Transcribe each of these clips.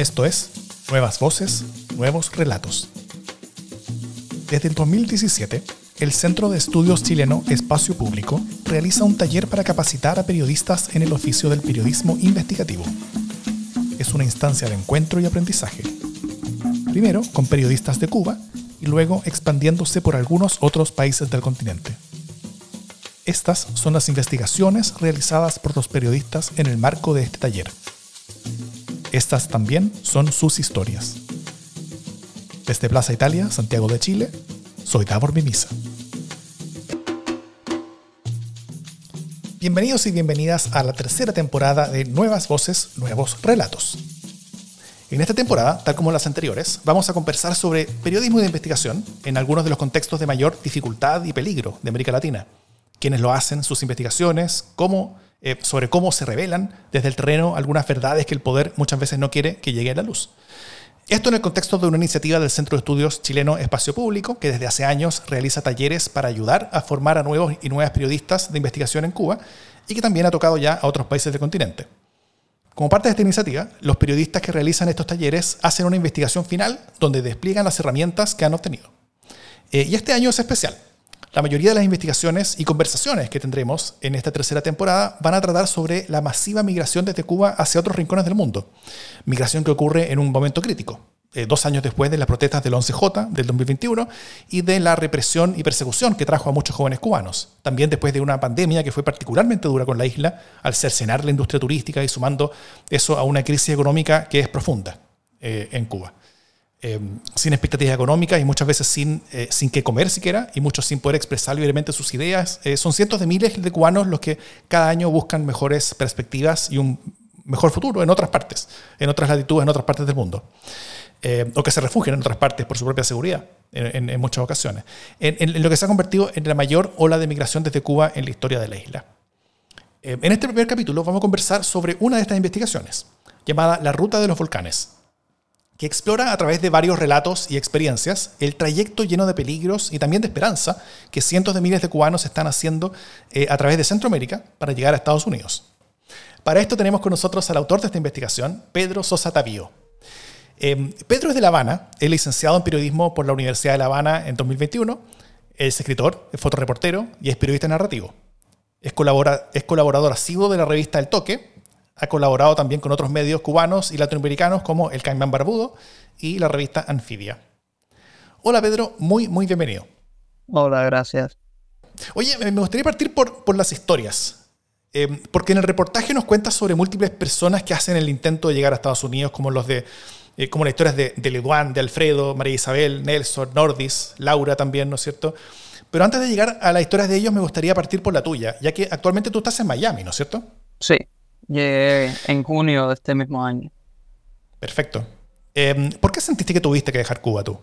Esto es Nuevas Voces, Nuevos Relatos. Desde el 2017, el Centro de Estudios Chileno Espacio Público realiza un taller para capacitar a periodistas en el oficio del periodismo investigativo. Es una instancia de encuentro y aprendizaje. Primero con periodistas de Cuba y luego expandiéndose por algunos otros países del continente. Estas son las investigaciones realizadas por los periodistas en el marco de este taller. Estas también son sus historias. Desde Plaza Italia, Santiago de Chile, soy Davor Mimisa. Bienvenidos y bienvenidas a la tercera temporada de Nuevas Voces, Nuevos Relatos. En esta temporada, tal como las anteriores, vamos a conversar sobre periodismo de investigación en algunos de los contextos de mayor dificultad y peligro de América Latina. Quienes lo hacen, sus investigaciones, cómo, eh, sobre cómo se revelan desde el terreno algunas verdades que el poder muchas veces no quiere que lleguen a la luz. Esto en el contexto de una iniciativa del Centro de Estudios Chileno Espacio Público, que desde hace años realiza talleres para ayudar a formar a nuevos y nuevas periodistas de investigación en Cuba y que también ha tocado ya a otros países del continente. Como parte de esta iniciativa, los periodistas que realizan estos talleres hacen una investigación final donde despliegan las herramientas que han obtenido. Eh, y este año es especial. La mayoría de las investigaciones y conversaciones que tendremos en esta tercera temporada van a tratar sobre la masiva migración desde Cuba hacia otros rincones del mundo. Migración que ocurre en un momento crítico, eh, dos años después de las protestas del 11J del 2021 y de la represión y persecución que trajo a muchos jóvenes cubanos. También después de una pandemia que fue particularmente dura con la isla al cercenar la industria turística y sumando eso a una crisis económica que es profunda eh, en Cuba. Eh, sin expectativas económicas y muchas veces sin, sin que comer siquiera y muchos sin poder expresar libremente sus ideas. son cientos de miles de cubanos los que cada año buscan mejores perspectivas y un mejor futuro en otras partes, en otras latitudes, en otras partes del mundo. Eh, o que se refugian en otras partes por su propia seguridad, en, muchas ocasiones, en, lo que se ha convertido en la mayor ola de migración desde Cuba en la historia de la isla. Eh, en este primer capítulo vamos a conversar sobre una de estas investigaciones, llamada La Ruta de los Volcanes, que explora a través de varios relatos y experiencias el trayecto lleno de peligros y también de esperanza que cientos de miles de cubanos están haciendo eh, a través de Centroamérica para llegar a Estados Unidos. Para esto tenemos con nosotros al autor de esta investigación, Pedro Sosa Tavío. Em, Pedro es de La Habana, es licenciado en periodismo por la Universidad de La Habana en 2021, es escritor, es fotoreportero y es periodista narrativo. Es, es colaborador asiduo de la revista El Toque, ha colaborado también con otros medios cubanos y latinoamericanos como El Caimán Barbudo y la revista Anfibia. Hola Pedro, muy, muy bienvenido. Hola, gracias. Oye, me gustaría partir por, por las historias. Em, porque en el reportaje nos cuentas sobre múltiples personas que hacen el intento de llegar a Estados Unidos, como los de eh, como las historias de, de Leduán, de Alfredo, María Isabel, Nelson, Nordis, Laura también, ¿no es cierto? Pero antes de llegar a las historias de ellos, me gustaría partir por la tuya, ya que actualmente tú estás en Miami, ¿no es cierto? Sí, llegué en junio de este mismo año. Perfecto. Em, ¿Por qué sentiste que tuviste que dejar Cuba tú?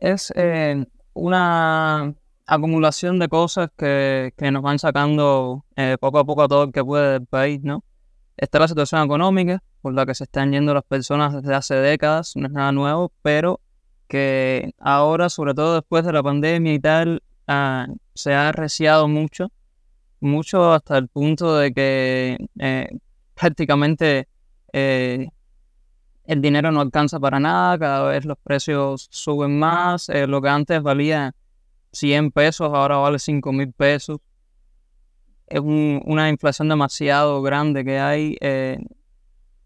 Es eh, una acumulación de cosas que, que nos van sacando eh, poco a poco a todo el que puede del país, ¿no? Está la situación económica, por la que se están yendo las personas desde hace décadas, no es nada nuevo, pero que ahora, sobre todo después de la pandemia y tal, ah, se ha arreciado mucho, mucho hasta el punto de que eh, prácticamente eh, el dinero no alcanza para nada, cada vez los precios suben más, eh, lo que antes valía 100 pesos, ahora vale 5 mil pesos es una inflación demasiado grande que hay.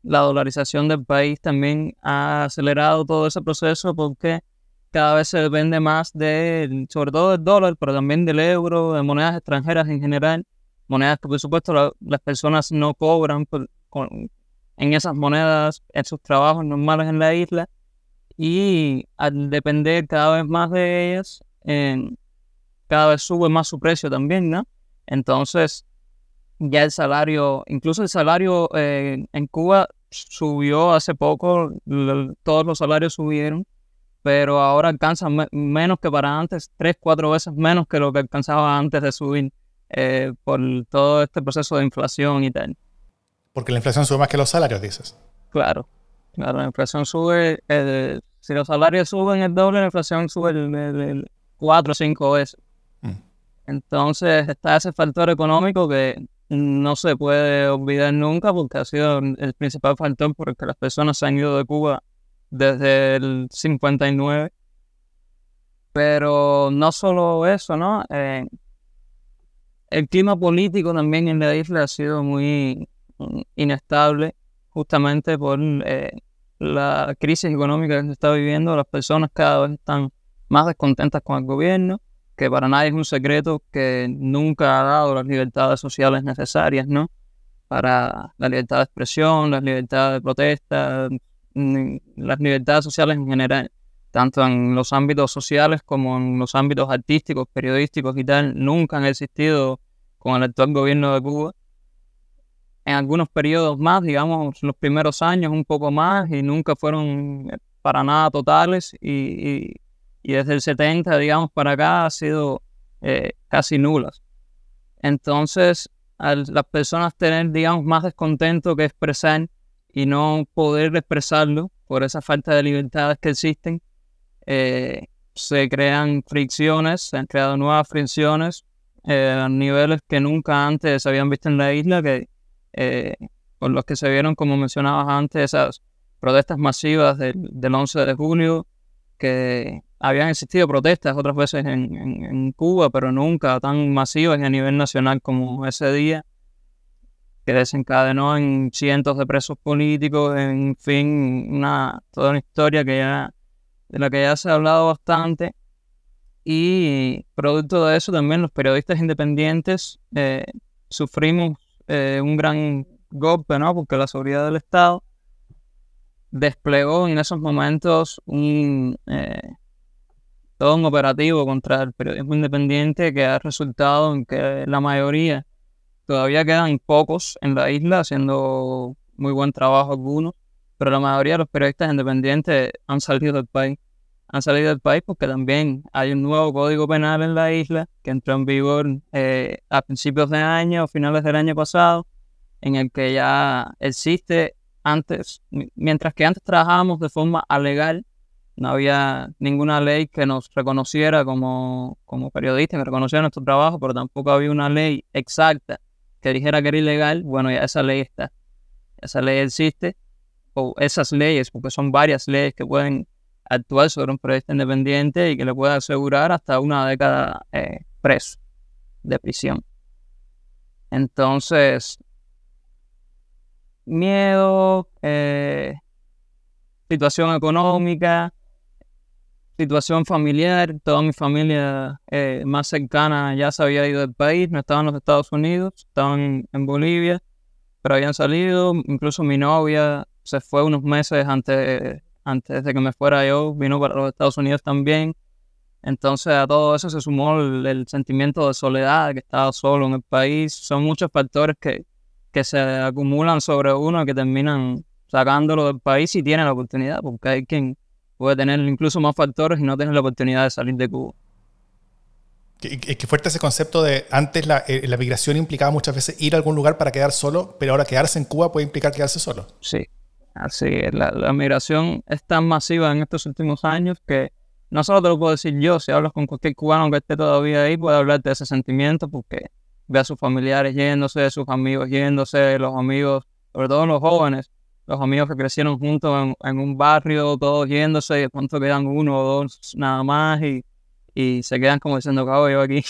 La dolarización del país también ha acelerado todo ese proceso porque cada vez se depende más de, sobre todo del dólar, pero también del euro, de monedas extranjeras en general, monedas que por supuesto las personas no cobran en esas monedas, en sus trabajos normales en la isla, y al depender cada vez más de ellas, cada vez sube más su precio también, ¿no? Entonces, ya el salario, incluso el salario eh, en Cuba subió hace poco, todos los salarios subieron, pero ahora alcanza menos que para antes, tres, cuatro veces menos que lo que alcanzaba antes de subir eh, por todo este proceso de inflación y tal. Porque la inflación sube más que los salarios, dices. Claro, claro, la inflación sube, si los salarios suben el doble, la inflación sube cuatro o cinco veces. Entonces está ese factor económico que no se puede olvidar nunca porque ha sido el principal factor por el que las personas se han ido de Cuba desde el 59. Pero no solo eso, ¿no? Eh, el clima político también en la isla ha sido muy mm, inestable justamente por eh, la crisis económica que se está viviendo. Las personas cada vez están más descontentas con el gobierno que para nadie es un secreto que nunca ha dado las libertades sociales necesarias, ¿no? Para la libertad de expresión, las libertades de protesta, las libertades sociales en general, tanto en los ámbitos sociales como en los ámbitos artísticos, periodísticos y tal, nunca han existido con el actual gobierno de Cuba. En algunos periodos más, digamos, los primeros años un poco más, y nunca fueron para nada totales y y desde el 70, digamos, para acá ha sido eh, casi nulas. Entonces, al las personas tener, digamos, más descontento que expresar y no poder expresarlo por esa falta de libertades que existen, eh, se crean fricciones, se han creado nuevas fricciones eh, a niveles que nunca antes se habían visto en la isla, que por los que se vieron, como mencionabas antes, esas protestas masivas del, del 11 de junio, que habían existido protestas otras veces en, Cuba, pero nunca tan masivas a nivel nacional como ese día, que desencadenó en cientos de presos políticos, en fin, una, toda una historia que ya, de la que ya se ha hablado bastante. Y producto de eso también los periodistas independientes eh, sufrimos eh, un gran golpe, ¿no? Porque la seguridad del Estado desplegó en esos momentos un, eh, todo un operativo contra el periodismo independiente que ha resultado en que la mayoría, todavía quedan pocos en la isla haciendo muy buen trabajo algunos, pero la mayoría de los periodistas independientes han salido del país. Han salido del país porque también hay un nuevo código penal en la isla que entró en vigor eh, a principios de año o finales del año pasado, en el que ya existe antes, mientras que antes trabajábamos de forma alegal, no había ninguna ley que nos reconociera como, como periodistas, que reconociera nuestro trabajo, pero tampoco había una ley exacta que dijera que era ilegal. Bueno, ya esa ley está. Esa ley existe, o esas leyes, porque son varias leyes que pueden actuar sobre un periodista independiente y que le puede asegurar hasta una década eh, preso, de prisión. Entonces, miedo, eh, situación económica, situación familiar, toda mi familia eh, más cercana ya se había ido del país, no estaban en los Estados Unidos, estaban en Bolivia, pero habían salido, incluso mi novia se fue unos meses antes, antes de que me fuera yo, vino para los Estados Unidos también. Entonces a todo eso se sumó el, sentimiento de soledad, que estaba solo en el país. Son muchos factores que, que se acumulan sobre uno que terminan sacándolo del país y tiene la oportunidad, porque hay quien puede tener incluso más factores y no tener la oportunidad de salir de Cuba. Es que fuerte ese concepto de antes eh, la, migración implicaba muchas veces ir a algún lugar para quedar solo, pero ahora quedarse en Cuba puede implicar quedarse solo. Sí, así es. La, migración es tan masiva en estos últimos años que no solo te lo puedo decir yo, si hablas con cualquier cubano que esté todavía ahí, puede hablarte de ese sentimiento porque ve a sus familiares yéndose, sus amigos yéndose, los amigos, sobre todo los jóvenes, los amigos que crecieron juntos en, un barrio, todos yéndose, y de pronto quedan uno o dos nada más y, y se quedan como diciendo, cabo yo aquí.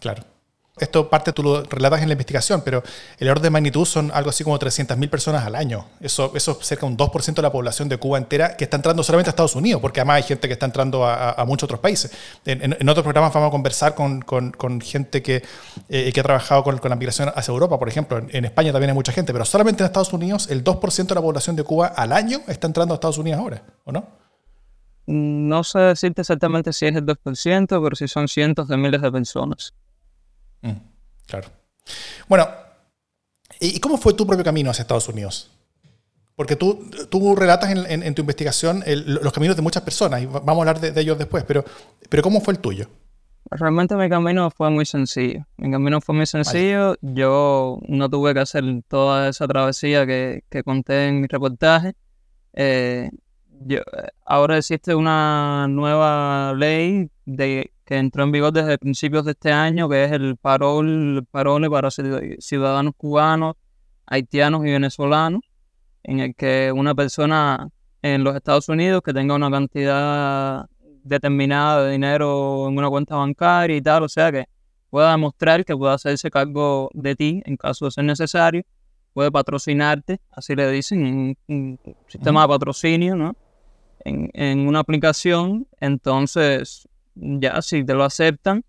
Claro esto parte tú lo relatas en la investigación, pero el orden de magnitud son algo así como 300.000 personas al año. Eso, eso es cerca de un 2% de la población de Cuba entera que está entrando solamente a Estados Unidos, porque además hay gente que está entrando a, muchos otros países. En, otros programas vamos a conversar con, con, gente que, eh, que ha trabajado con, la migración hacia Europa, por ejemplo. En, España también hay mucha gente, pero solamente en Estados Unidos el 2% de la población de Cuba al año está entrando a Estados Unidos ahora, ¿o no? No sé decirte exactamente si es el 2%, pero si son cientos de miles de personas. Mm, claro. Bueno, ¿y cómo fue tu propio camino hacia Estados Unidos? Porque tú, tú relatas en, tu investigación los caminos de muchas personas y vamos a hablar de, ellos después, pero, pero ¿cómo fue el tuyo? Realmente mi camino fue muy sencillo. Mi camino fue muy sencillo. Yo no tuve que hacer toda esa travesía que, que conté en mi reportaje. Eh, ahora existe una nueva ley de que entró en vigor desde principios de este año, que es el parol, parole para ciudadanos cubanos, haitianos y venezolanos, en el que una persona en los Estados Unidos que tenga una cantidad determinada de dinero en una cuenta bancaria y tal, o sea que pueda demostrar que pueda hacerse cargo de ti en caso de ser necesario, puede patrocinarte, así le dicen, un, sistema de patrocinio, ¿no? En, en, una aplicación, entonces ya si te lo aceptan,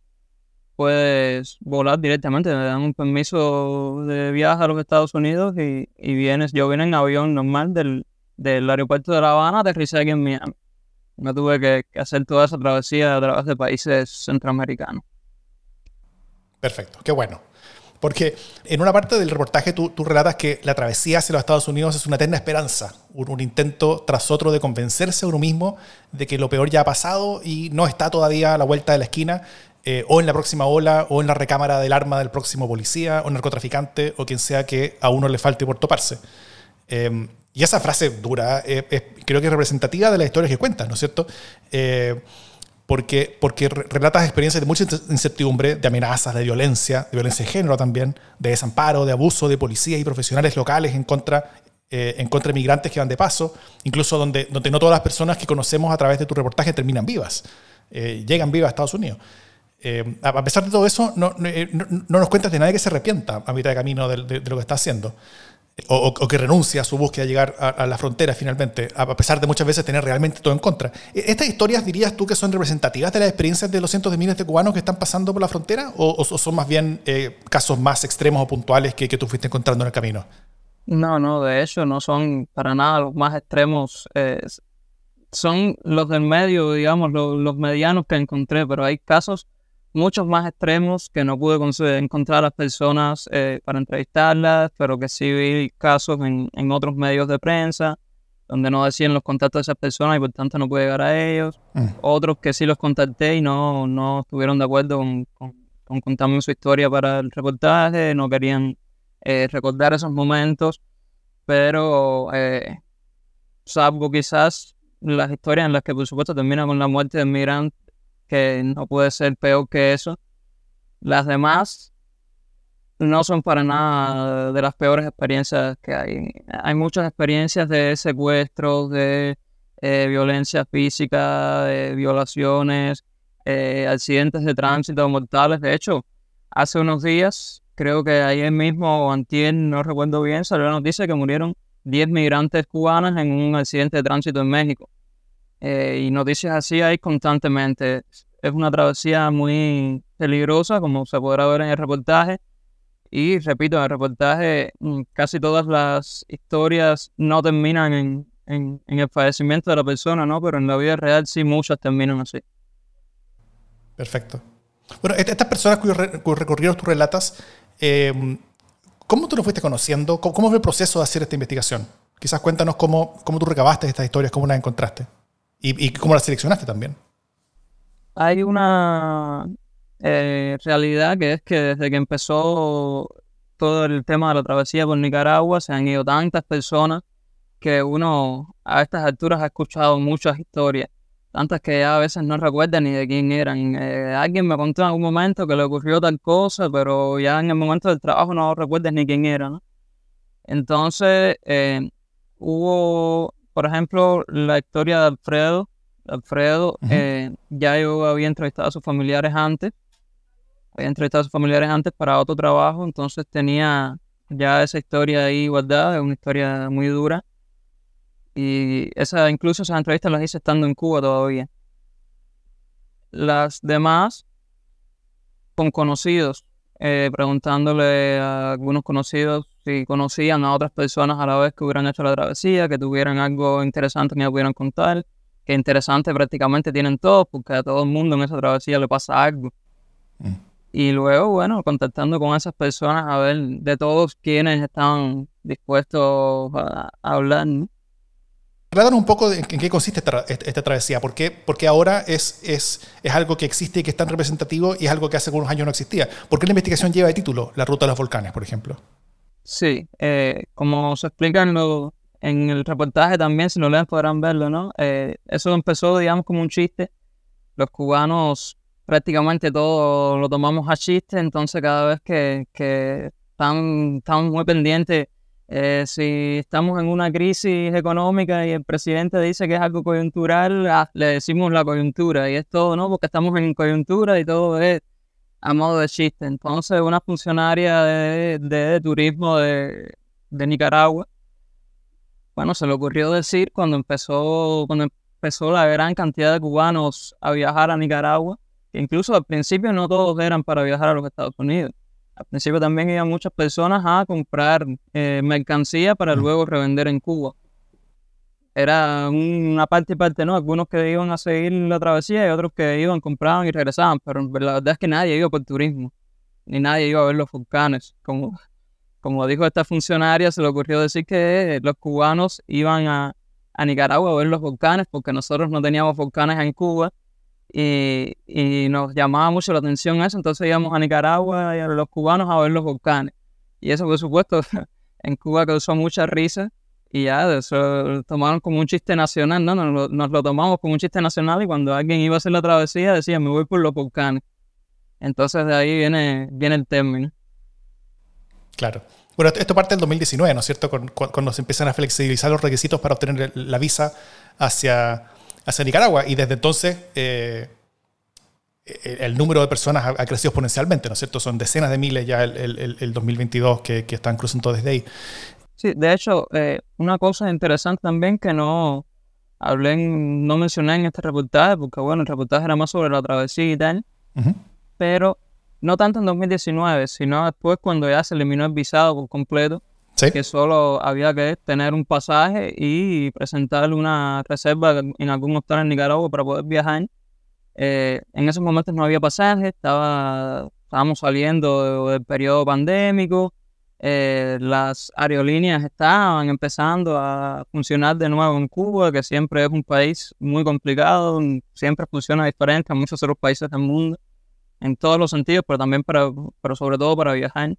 puedes volar directamente, te dan un permiso de viaje a los Estados Unidos y, y vienes, yo vine en avión normal del, del aeropuerto de La Habana, aterricé aquí en Miami. No tuve que, que hacer toda esa travesía a través de países centroamericanos. Perfecto, qué bueno. Porque en una parte del reportaje tú, relatas que la travesía hacia los Estados Unidos es una eterna esperanza, un, intento tras otro de convencerse a uno mismo de que lo peor ya ha pasado y no está todavía a la vuelta de la esquina, eh, o en la próxima ola, o en la recámara del arma del próximo policía, o narcotraficante, o quien sea que a uno le falte por toparse. Em, y esa frase dura eh, creo que es representativa de las historias que cuentas, ¿no es cierto? Eh, porque, porque relatas experiencias de mucha incertidumbre, de amenazas, de violencia, de violencia de género también, de desamparo, de abuso de policías y profesionales locales en contra, eh, en contra de migrantes que van de paso, incluso donde, donde no todas las personas que conocemos a través de tu reportaje terminan vivas, eh, llegan vivas a Estados Unidos. Eh, a pesar de todo eso, no, no, nos cuentas de nadie que se arrepienta a mitad de camino de, de lo que está haciendo o, que renuncia a su búsqueda de llegar a, la frontera finalmente, a pesar de muchas veces tener realmente todo en contra. ¿E-, ¿Estas historias dirías tú que son representativas de las experiencias de los cientos de miles de cubanos que están pasando por la frontera o, son más bien eh, casos más extremos o puntuales que, que, tú fuiste encontrando en el camino? No, no, de hecho no son para nada los más extremos. Eh, son los del medio, digamos, los, los medianos que encontré, pero hay casos muchos más extremos que no pude encontrar a las personas eh, para entrevistarlas, pero que sí vi casos en, en, otros medios de prensa donde no decían los contactos de esas personas y por tanto no pude llegar a ellos. Mm. Otros que sí los contacté y no, no estuvieron de acuerdo con, con, contarme su historia para el reportaje, no querían eh, recordar esos momentos, pero eh, salvo quizás las historias en las que por supuesto termina con la muerte del migrante que no puede ser peor que eso. Las demás no son para nada de las peores experiencias que hay. Hay muchas experiencias de secuestros, de eh, violencia física, de violaciones, eh, accidentes de tránsito mortales. De hecho, hace unos días, creo que ayer mismo o antier, no recuerdo bien, salió la noticia que murieron 10 migrantes cubanas en un accidente de tránsito en México. Eh, y noticias así hay constantemente. Es una travesía muy peligrosa, como se podrá ver en el reportaje. Y repito, en el reportaje mm, casi todas las historias no terminan en, en, el fallecimiento de la persona, ¿no? Pero en la vida real sí muchas terminan así. Perfecto. Bueno, estas personas cuyos, recorridos tú relatas, eh, ¿cómo tú lo fuiste conociendo? ¿Cómo, ¿Cómo, fue el proceso de hacer esta investigación? Quizás cuéntanos cómo, cómo tú recabaste estas historias, cómo las encontraste. ¿Y, cómo la seleccionaste también? Hay una eh, realidad que es que desde que empezó todo el tema de la travesía por Nicaragua se han ido tantas personas que uno a estas alturas ha escuchado muchas historias, tantas que ya a veces no recuerda ni de quién eran. Eh, alguien me contó en algún momento que le ocurrió tal cosa, pero ya en el momento del trabajo no recuerdas ni quién era. Entonces, eh, hubo por ejemplo, la historia de Alfredo. Alfredo, eh, ya yo había entrevistado a sus familiares antes. Había entrevistado a sus familiares antes para otro trabajo, entonces tenía ya esa historia ahí guardada, es una historia muy dura. Y esa, incluso esas entrevistas las hice estando en Cuba todavía. Las demás, con conocidos, eh, preguntándole a algunos conocidos si conocían a otras personas a la vez que hubieran hecho la travesía, que tuvieran algo interesante que me pudieran contar, que interesante prácticamente tienen todos, porque a todo el mundo en esa travesía le pasa algo. Mm. Y luego, bueno, contactando con esas personas a ver de todos quienes estaban dispuestos a, hablar. ¿no? un poco en qué consiste esta, travesía, ¿Por qué? porque ahora es, es, es algo que existe y que es tan representativo y es algo que hace algunos años no existía. ¿Por qué la investigación lleva de título La Ruta de los Volcanes, por ejemplo? Sí, eh, como se explica en, en, el reportaje también, si lo leen podrán verlo, ¿no? Eh, eso empezó, digamos, como un chiste. Los cubanos prácticamente todo lo tomamos a chiste, entonces cada vez que, que estamos muy pendientes eh, si estamos en una crisis económica y el presidente dice que es algo coyuntural, ah, le decimos la coyuntura y es todo, ¿no? Porque estamos en coyuntura y todo es a modo de chiste. Entonces, una funcionaria de, turismo de, Nicaragua, bueno, se le ocurrió decir cuando empezó, cuando empezó la gran cantidad de cubanos a viajar a Nicaragua, que incluso al principio no todos eran para viajar a los Estados Unidos al principio también iban muchas personas a comprar eh, mercancía para luego revender en Cuba. Era una parte y parte, ¿no? Algunos que iban a seguir la travesía y otros que iban, compraban y regresaban, pero la verdad es que nadie iba por turismo, ni nadie iba a ver los volcanes. Como, como dijo esta funcionaria, se le ocurrió decir que los cubanos iban a, a Nicaragua a ver los volcanes porque nosotros no teníamos volcanes en Cuba y, nos llamaba mucho la atención eso, entonces íbamos a Nicaragua y a los cubanos a ver los volcanes. Y eso, por supuesto, en Cuba causó mucha risa y ya eso tomaron como un chiste nacional, ¿no? Nos lo, tomamos como un chiste nacional y cuando alguien iba a hacer la travesía decía, me voy por los volcanes. Entonces de ahí viene, viene el término. Claro. Bueno, esto parte del 2019, ¿no es cierto? Cuando, se empiezan a flexibilizar los requisitos para obtener la visa hacia, hacia Nicaragua. Y desde entonces eh, el número de personas ha, crecido exponencialmente, ¿no es cierto? Son decenas de miles ya el, el, 2022 que, que, están cruzando desde ahí. Sí, de hecho, eh, una cosa interesante también que no hablé, no mencioné en este reportaje, porque bueno, el reportaje era más sobre la travesía y tal, pero no tanto en 2019, sino después cuando ya se eliminó el visado por completo, que solo había que tener un pasaje y presentar una reserva en algún hotel en Nicaragua para poder viajar. Eh, en esos momentos no había pasaje, estaba, estábamos saliendo del periodo pandémico, eh, las aerolíneas estaban empezando a funcionar de nuevo en Cuba, que siempre es un país muy complicado, siempre funciona diferente a muchos otros países del mundo, en todos los sentidos, pero también para, pero sobre todo para viajar.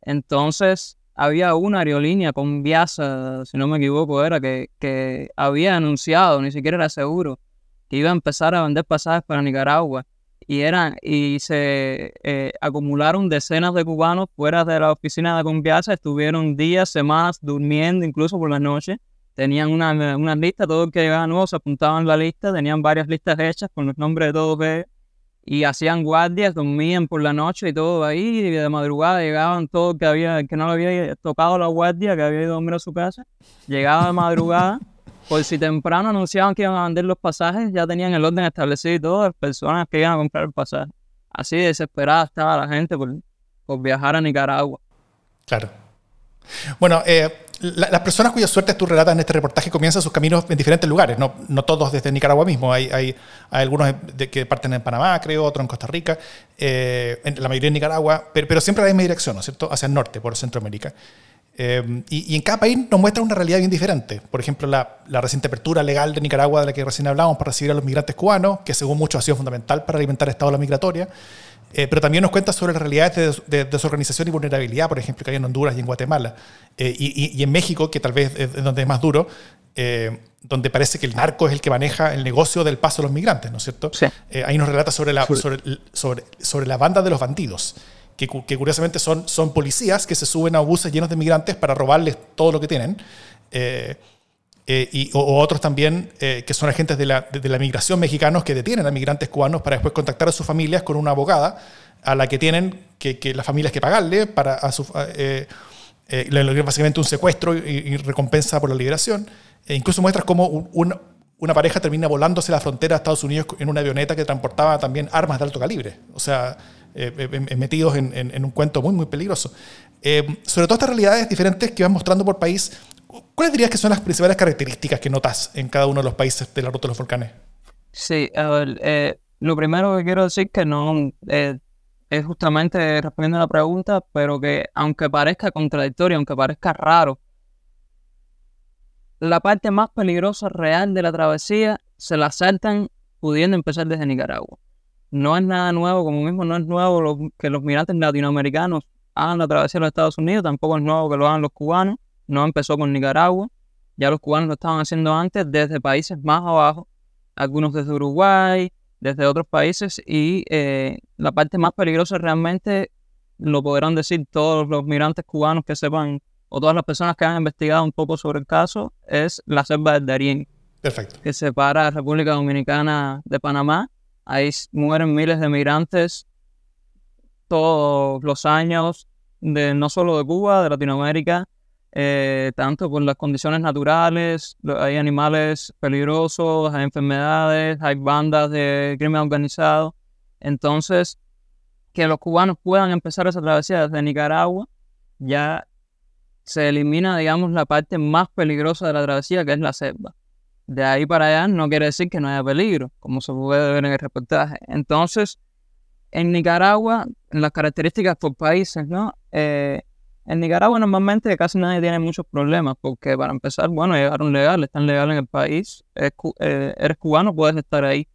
Entonces, había una aerolínea con Viasa, si no me equivoco, era que, que había anunciado, ni siquiera era seguro, que iba a empezar a vender pasajes para Nicaragua. Y, eran, y se eh, acumularon decenas de cubanos fuera de la oficina de Conviasa, estuvieron días, semanas durmiendo, incluso por la noche. Tenían una, una lista, todo el que llegaba nuevo se apuntaban en la lista, tenían varias listas hechas con los nombres de todos ellos y hacían guardias, dormían por la noche y todo ahí, y de madrugada llegaban todos que había, que no le había tocado la guardia, que había ido a dormir a su casa, llegaba de madrugada, por si temprano anunciaban que iban a vender los pasajes, ya tenían el orden establecido y todo, las personas que iban a comprar el pasaje. Así desesperada estaba la gente por, por viajar a Nicaragua. Claro. Bueno, eh, las personas cuya suerte tú relatas en este reportaje comienzan sus caminos en diferentes lugares, no, no todos desde Nicaragua mismo, hay, hay, algunos que parten en Panamá, creo, otros en Costa Rica, eh, en la mayoría en Nicaragua, pero, pero, siempre a la misma dirección, ¿no es cierto?, hacia el norte, por Centroamérica. Eh, y, y, en cada país nos muestra una realidad bien diferente. Por ejemplo, la, la, reciente apertura legal de Nicaragua, de la que recién hablamos, para recibir a los migrantes cubanos, que según muchos ha sido fundamental para alimentar el estado de la migratoria. Eh, pero también nos cuenta sobre las realidades de, desorganización y vulnerabilidad, por ejemplo, que hay en Honduras y en Guatemala. Eh, y, en México, que tal vez es donde es más duro, eh, donde parece que el narco es el que maneja el negocio del paso de los migrantes, ¿no es cierto? ahí nos relata sobre la, sobre, sobre, la banda de los bandidos, que, curiosamente son, son policías que se suben a buses llenos de migrantes para robarles todo lo que tienen. Eh, y, o, otros también eh, que son agentes de la, de, la, migración mexicanos que detienen a migrantes cubanos para después contactar a sus familias con una abogada a la que tienen que, las familias que pagarle para a su, eh, eh básicamente un secuestro y, recompensa por la liberación. E incluso muestras cómo una pareja termina volándose la frontera a Estados Unidos en una avioneta que transportaba también armas de alto calibre. O sea, metidos en, en, en, un cuento muy, muy peligroso. sobre todo estas realidades diferentes que van mostrando por país ¿Cuáles dirías que son las principales características que notas en cada uno de los países de la ruta de los volcanes? Sí, a ver, eh, lo primero que quiero decir que no eh, es justamente respondiendo a la pregunta, pero que aunque parezca contradictorio, aunque parezca raro, la parte más peligrosa real de la travesía se la saltan pudiendo empezar desde Nicaragua. No es nada nuevo, como mismo no es nuevo que los migrantes latinoamericanos hagan la travesía a los Estados Unidos, tampoco es nuevo que lo hagan los cubanos no empezó con Nicaragua, ya los cubanos lo estaban haciendo antes desde países más abajo, algunos desde Uruguay, desde otros países y eh, la parte más peligrosa realmente lo podrán decir todos los migrantes cubanos que sepan o todas las personas que han investigado un poco sobre el caso es la selva del Darién. Perfecto. Que separa a República Dominicana de Panamá. Ahí mueren miles de migrantes todos los años, de, no solo de Cuba, de Latinoamérica, eh, tanto por las condiciones naturales, hay animales peligrosos, hay enfermedades, hay bandas de crimen organizado. Entonces, que los cubanos puedan empezar esa travesía desde Nicaragua, ya se elimina, digamos, la parte más peligrosa de la travesía, que es la selva. De ahí para allá no quiere decir que no haya peligro, como se puede ver en el reportaje. Entonces, en Nicaragua, las características por países, ¿no? Eh, en Nicaragua normalmente casi nadie tiene muchos problemas, porque para empezar, bueno, llegaron legal, están legal en el país, eh, eres cubano, puedes estar ahí.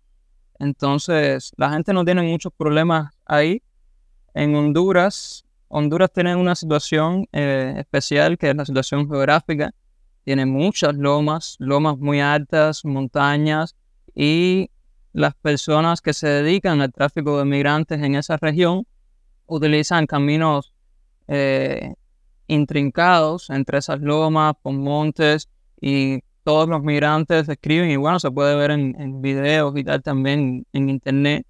Entonces, la gente no tiene muchos problemas ahí. En Honduras, Honduras tiene una situación eh, especial, que es la situación geográfica. Tiene muchas lomas, lomas muy altas, montañas, y las personas que se dedican al tráfico de migrantes en esa región utilizan caminos eh, intrincados entre esas lomas, con montes, y todos los migrantes escriben, y bueno, se puede ver en videos y tal también en internet,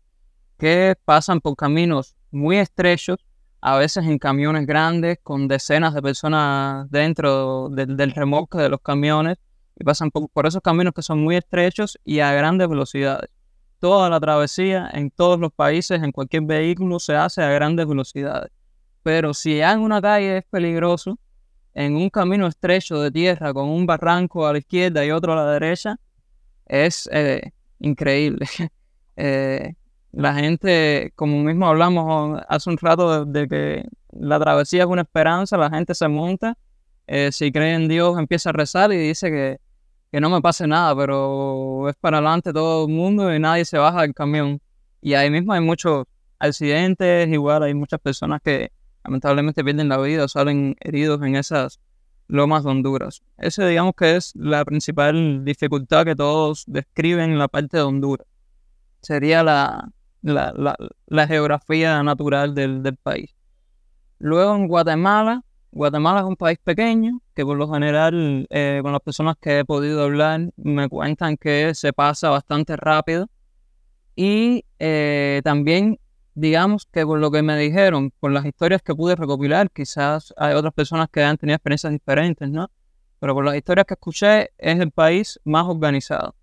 que pasan por caminos muy estrechos, a veces en camiones grandes, con decenas de personas dentro del remolque de los camiones, y pasan por, por esos caminos que son muy estrechos y a grandes velocidades. Toda la travesía en todos los países, en cualquier vehículo, se hace a grandes velocidades. Pero si en una calle es peligroso, en un camino estrecho de tierra con un barranco a la izquierda y otro a la derecha, es eh, increíble. Eh, la gente, como mismo hablamos hace un rato de, que la travesía es una esperanza, la gente se monta, eh, si cree en Dios empieza a rezar y dice que, que no me pase nada, pero es para adelante todo el mundo y nadie se baja del camión. Y ahí mismo hay muchos accidentes, igual hay muchas personas que lamentablemente pierden la vida o salen heridos en esas lomas de Honduras. Ese digamos que es la principal dificultad que todos describen en la parte de Honduras. Sería la, la, geografía natural del, del, país. Luego en Guatemala, Guatemala es un país pequeño que por lo general eh, con las personas que he podido hablar me cuentan que se pasa bastante rápido y eh, también digamos que por lo que me dijeron, por las historias que pude recopilar, quizás hay otras personas que han tenido experiencias diferentes, ¿no? Pero por las historias que escuché, es el país más organizado.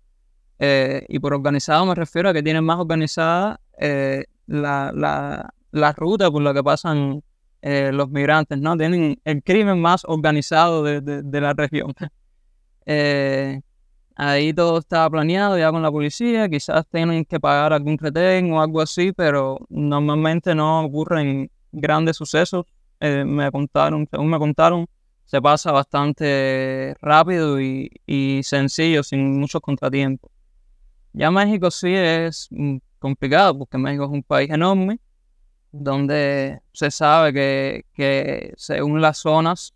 Eh, y por organizado me refiero a que tienen más organizada eh, la, la, ruta por la que pasan eh, los migrantes, ¿no? Tienen el crimen más organizado de, de la región. Ahí todo estaba planeado ya con la policía, quizás tienen que pagar algún retén o algo así, pero normalmente no ocurren grandes sucesos. Me contaron, según me contaron, se pasa bastante rápido y, y sencillo, sin muchos contratiempos. Ya México sí es mm, complicado porque México es un país enorme donde se sabe que, que según las zonas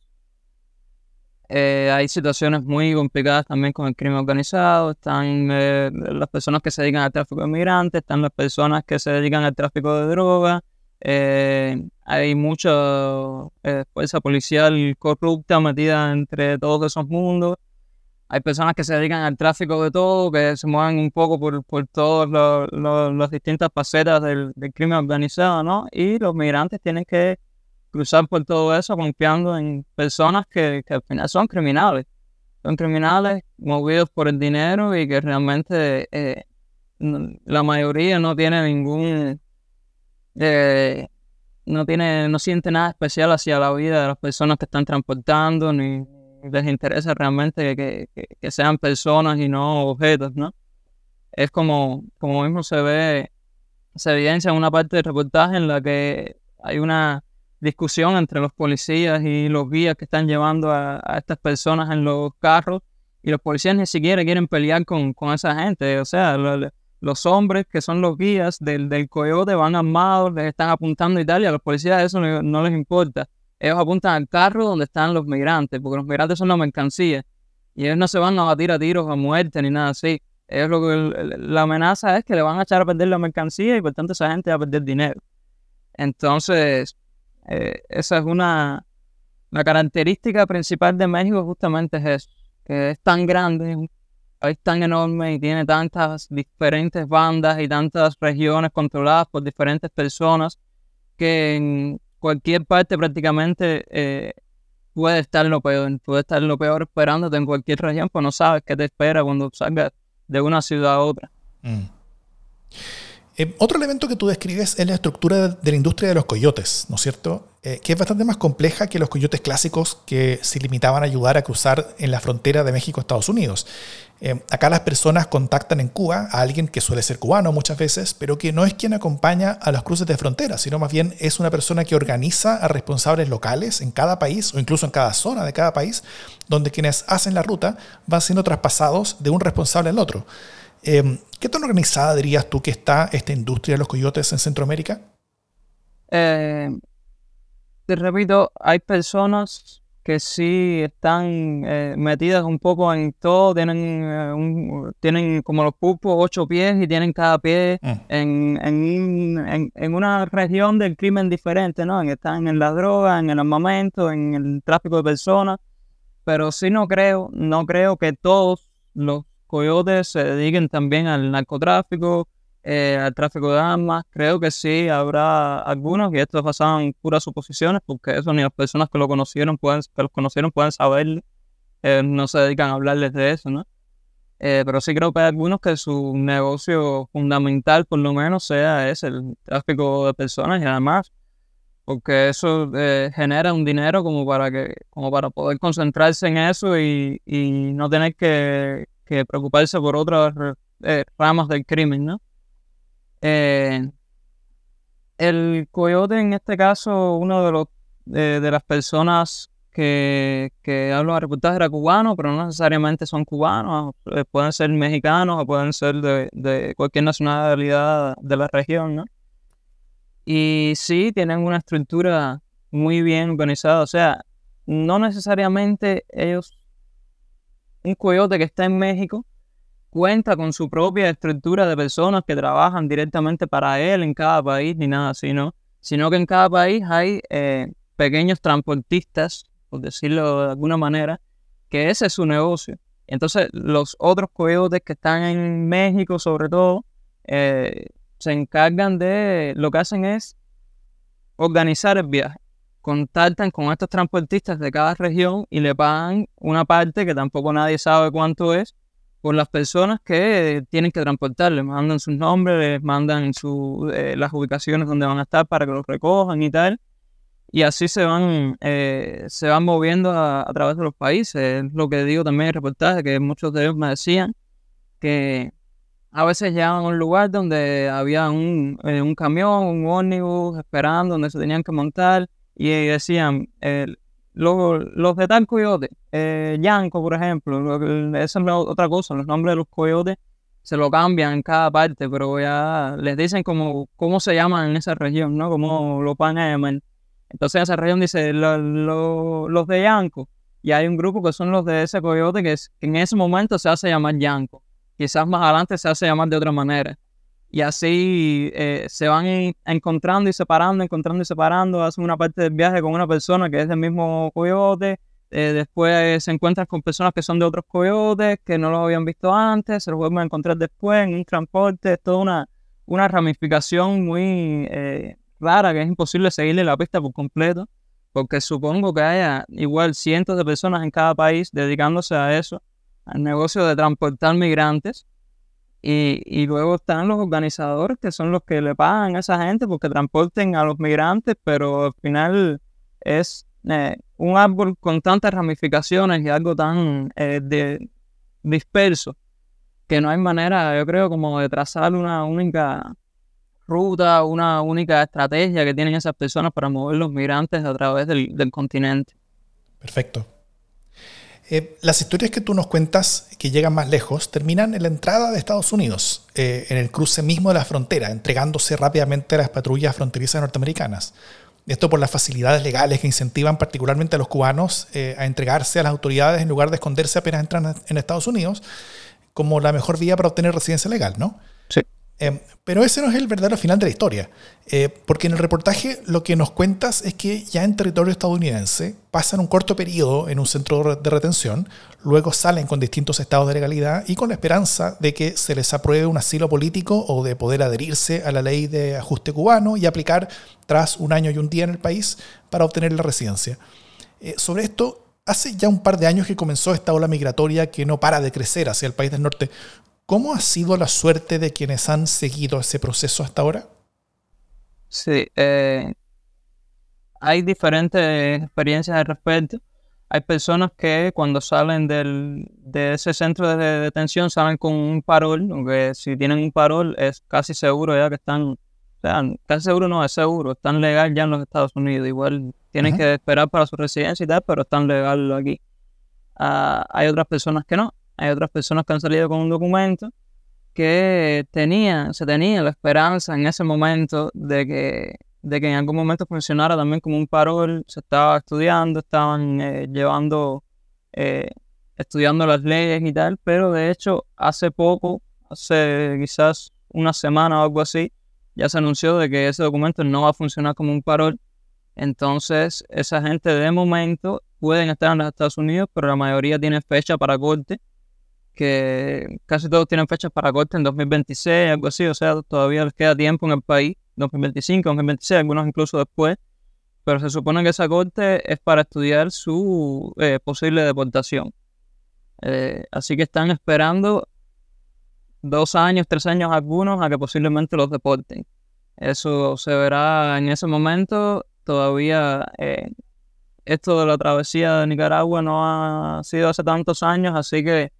eh, hay situaciones muy complicadas también con el crimen organizado, están eh, las personas que se dedican al tráfico de migrantes, están las personas que se dedican al tráfico de drogas, eh, hay mucha fuerza policial corrupta metida entre todos esos mundos, hay personas que se dedican al tráfico de todo, que se mueven un poco por, por todas las distintas facetas del, crimen organizado, ¿no? Y los migrantes tienen que cruzar por todo eso confiando en personas que, que, al final son criminales. Son criminales movidos por el dinero y que realmente eh, la mayoría no tiene ningún... Eh, no tiene, no siente nada especial hacia la vida de las personas que están transportando, ni les interesa realmente que, que, que sean personas y no objetos, ¿no? Es como, como mismo se ve, se evidencia en una parte del reportaje en la que hay una discusión entre los policías y los guías que están llevando a, estas personas en los carros y los policías ni siquiera quieren pelear con, con esa gente. O sea, los hombres que son los guías del, del, coyote van armados, les están apuntando y tal, y a los policías eso no, les importa. Ellos apuntan al carro donde están los migrantes, porque los migrantes son la mercancía. Y ellos no se van a batir a tiros a muerte ni nada así. es lo que la amenaza es que le van a echar a perder la mercancía y por tanto esa gente va a perder dinero. Entonces, eh, esa es una, la característica principal de México justamente es eso, que es tan grande, país tan enorme y tiene tantas diferentes bandas y tantas regiones controladas por diferentes personas que cualquier parte prácticamente eh, puede estar lo peor, puede estar lo peor esperándote en cualquier región, pues no sabes qué te espera cuando salgas de una ciudad a otra. Mm. Eh, otro elemento que tú describes es la estructura de la industria de los coyotes, ¿no es cierto? Eh, que es bastante más compleja que los coyotes clásicos que se limitaban a ayudar a cruzar en la frontera de México a Estados Unidos. Eh, acá las personas contactan en Cuba a alguien que suele ser cubano muchas veces, pero que no es quien acompaña a los cruces de frontera, sino más bien es una persona que organiza a responsables locales en cada país o incluso en cada zona de cada país, donde quienes hacen la ruta van siendo traspasados de un responsable al otro. Eh, ¿Qué tan organizada dirías tú que está esta industria de los coyotes en Centroamérica? Eh, te repito, hay personas que sí están eh, metidas un poco en todo, tienen, tienen como los pulpos ocho pies y tienen cada pie mm. en, en, una región del crimen diferente, ¿no? Están en la droga, en el armamento, en el tráfico de personas, pero sí no creo, no creo que todos los coyotes se dediquen también al narcotráfico, eh, al tráfico de armas. Creo que sí, habrá algunos, y esto pasaban puras suposiciones, porque eso ni las personas que lo conocieron pueden, que los conocieron pueden saber, eh, no se dedican a hablarles de eso, ¿no? Eh, pero sí creo que hay algunos que su negocio fundamental, por lo menos, sea ese, el tráfico de personas y además, porque eso genera un dinero como para que, como para poder concentrarse en eso y, y no tener que que preocuparse por otras eh, ramas del crimen, ¿no? Eh, el coyote, en este caso, uno de los de las personas que, que hablan el reportaje era cubano, pero no necesariamente son cubanos, eh, pueden ser mexicanos o pueden ser de, de, cualquier nacionalidad de la región, ¿no? Y sí, tienen una estructura muy bien organizada, o sea, no necesariamente ellos un coyote que está en México cuenta con su propia estructura de personas que trabajan directamente para él en cada país, ni nada así, ¿no? Sino que en cada país hay eh, pequeños transportistas, por decirlo de alguna manera, que ese es su negocio. Entonces, los otros coyotes que están en México, sobre todo, eh, se encargan de, lo que hacen es organizar el viaje contactan con estos transportistas de cada región y le pagan una parte que tampoco nadie sabe cuánto es por las personas que tienen que transportar. Les mandan sus nombres, les mandan su, eh, las ubicaciones donde van a estar para que los recojan y tal. Y así se van, eh, se van moviendo a, través de los países. Es lo que digo también en el reportaje, que muchos de ellos me decían que a veces llegaban a un lugar donde había un, eh, un camión, un ómnibus esperando, donde se tenían que montar y decían, eh, los, de tal coyote, eh, Yanko, por ejemplo, esa es otra cosa, los nombres de los coyotes se lo cambian en cada parte, pero ya les dicen como, cómo se llaman en esa región, ¿no? Cómo lo van a llamar. Entonces en esa región dice los de Yanko, y hay un grupo que son los de ese coyote que, que en ese momento se hace llamar Yanko. Quizás más adelante se hace llamar de otra manera y así eh, se van encontrando y separando, encontrando y separando, hacen una parte del viaje con una persona que es del mismo coyote, eh, después se encuentran con personas que son de otros coyotes, que no los habían visto antes, se los vuelven a encontrar después en un transporte, es toda una, una ramificación muy eh, rara que es imposible seguirle la pista por completo, porque supongo que haya igual cientos de personas en cada país dedicándose a eso, al negocio de transportar migrantes y, luego están los organizadores que son los que le pagan a esa gente porque transporten a los migrantes, pero al final es eh, un árbol con tantas ramificaciones y algo tan eh, de, disperso que no hay manera, yo creo, como de trazar una única ruta, una única estrategia que tienen esas personas para mover los migrantes a través del, del continente. Perfecto. Eh, las historias que tú nos cuentas, que llegan más lejos, terminan en la entrada de Estados Unidos, eh, en el cruce mismo de la frontera, entregándose rápidamente a las patrullas fronterizas norteamericanas. Esto por las facilidades legales que incentivan particularmente a los cubanos eh, a entregarse a las autoridades en lugar de esconderse apenas entran en Estados Unidos, como la mejor vía para obtener residencia legal, ¿no? Em, pero ese no es el verdadero final de la historia, eh, porque en el reportaje lo que nos cuentas es que ya en territorio estadounidense pasan un corto periodo en un centro de retención, luego salen con distintos estados de legalidad y con la esperanza de que se les apruebe un asilo político o de poder adherirse a la ley de ajuste cubano y aplicar tras un año y un día en el país para obtener la residencia. Eh, sobre esto, hace ya un par de años que comenzó esta ola migratoria que no para de crecer hacia el país del norte. ¿Cómo ha sido la suerte de quienes han seguido ese proceso hasta ahora? Sí, eh, hay diferentes experiencias al respecto. Hay personas que cuando salen de ese centro de detención salen con un parol, aunque si tienen un parol es casi seguro ya que están, o sea, casi seguro no es seguro, están legal ya en los Estados Unidos. Igual tienen que esperar para su residencia y tal, pero están legal aquí. Ah, hay otras personas que no. Hay otras personas que han salido con un documento que tenía, se tenía la esperanza en ese momento de que, de que en algún momento funcionara también como un parol, se estaba estudiando, estaban eh, llevando, eh, estudiando las leyes y tal, pero de hecho hace poco, hace quizás una semana o algo así, ya se anunció de que ese documento no va a funcionar como un parol. Entonces, esa gente de momento pueden estar en los Estados Unidos, pero la mayoría tiene fecha para corte que casi todos tienen fechas para corte en 2026, algo así, o sea, todavía les queda tiempo en el país, 2025, 2026, algunos incluso después, pero se supone que esa corte es para estudiar su eh, posible deportación. Eh, así que están esperando dos años, tres años algunos a que posiblemente los deporten. Eso se verá en ese momento. Todavía eh, esto de la travesía de Nicaragua no ha sido hace tantos años, así que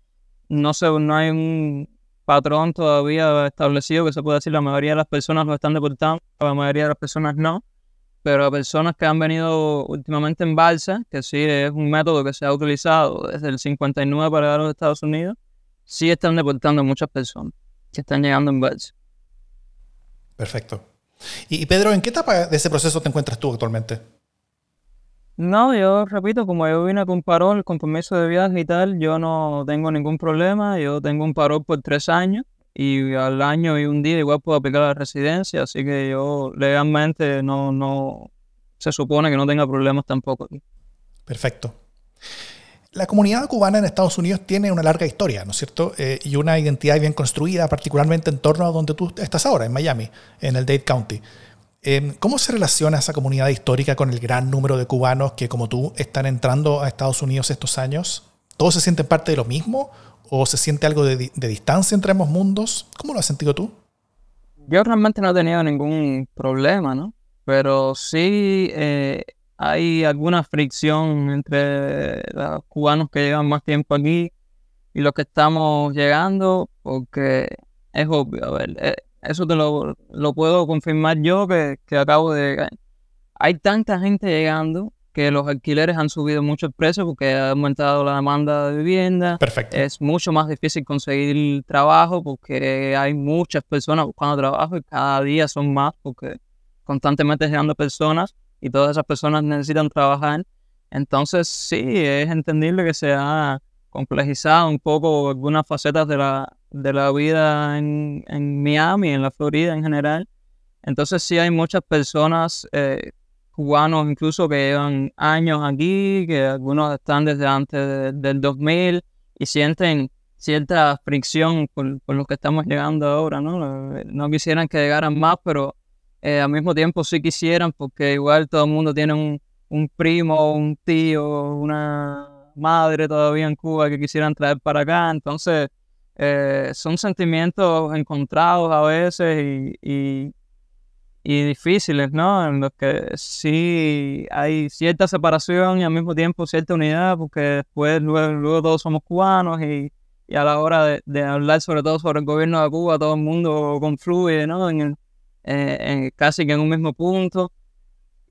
no, sé, no hay un patrón todavía establecido que se pueda decir la mayoría de las personas lo están deportando, la mayoría de las personas no, pero personas que han venido últimamente en balsa, que sí es un método que se ha utilizado desde el 59 para los Estados Unidos, sí están deportando muchas personas que están llegando en balsa. Perfecto. Y Pedro, ¿en qué etapa de ese proceso te encuentras tú actualmente? No, yo repito, como yo vine con parol, con permiso de viaje y tal, yo no tengo ningún problema. Yo tengo un parol por tres años y al año y un día igual puedo aplicar la residencia, así que yo legalmente no, no se supone que no tenga problemas tampoco aquí. Perfecto. La comunidad cubana en Estados Unidos tiene una larga historia, ¿no es cierto? Eh, y una identidad bien construida, particularmente en torno a donde tú estás ahora, en Miami, en el Dade County. Em, ¿Cómo se relaciona esa comunidad histórica con el gran número de cubanos que, como tú, están entrando a Estados Unidos estos años? ¿Todos se sienten parte de lo mismo? ¿O se siente algo de, distancia entre ambos mundos? ¿Cómo lo has sentido tú? Yo realmente no he tenido ningún problema, ¿no? Pero sí eh, hay alguna fricción entre los cubanos que llevan más tiempo aquí y los que estamos llegando, porque es obvio, a ver, eh, eso te lo, puedo confirmar yo que, acabo de Hay tanta gente llegando que los alquileres han subido mucho el precio porque ha aumentado la demanda de vivienda. Perfecto. Es mucho más difícil conseguir trabajo porque hay muchas personas buscando trabajo y cada día son más porque constantemente llegando personas y todas esas personas necesitan trabajar. Entonces sí, es entendible que se ha complejizado un poco algunas facetas de la, de la vida en, en, Miami, en la Florida en general. Entonces sí hay muchas personas, eh, cubanos incluso, que llevan años aquí, que algunos están desde antes del 2000 y sienten cierta fricción por, por, lo que estamos llegando ahora, ¿no? No quisieran que llegaran más, pero eh, al mismo tiempo sí quisieran, porque igual todo el mundo tiene un, un primo, un tío, una madre todavía en Cuba que quisieran traer para acá. Entonces, eh, son sentimientos encontrados a veces y, y, difíciles, ¿no? En los que sí hay cierta separación y al mismo tiempo cierta unidad, porque después, luego, todos somos cubanos y, y a la hora de, hablar sobre todo sobre el gobierno de Cuba, todo el mundo confluye, ¿no? En, eh, en, casi que en un mismo punto.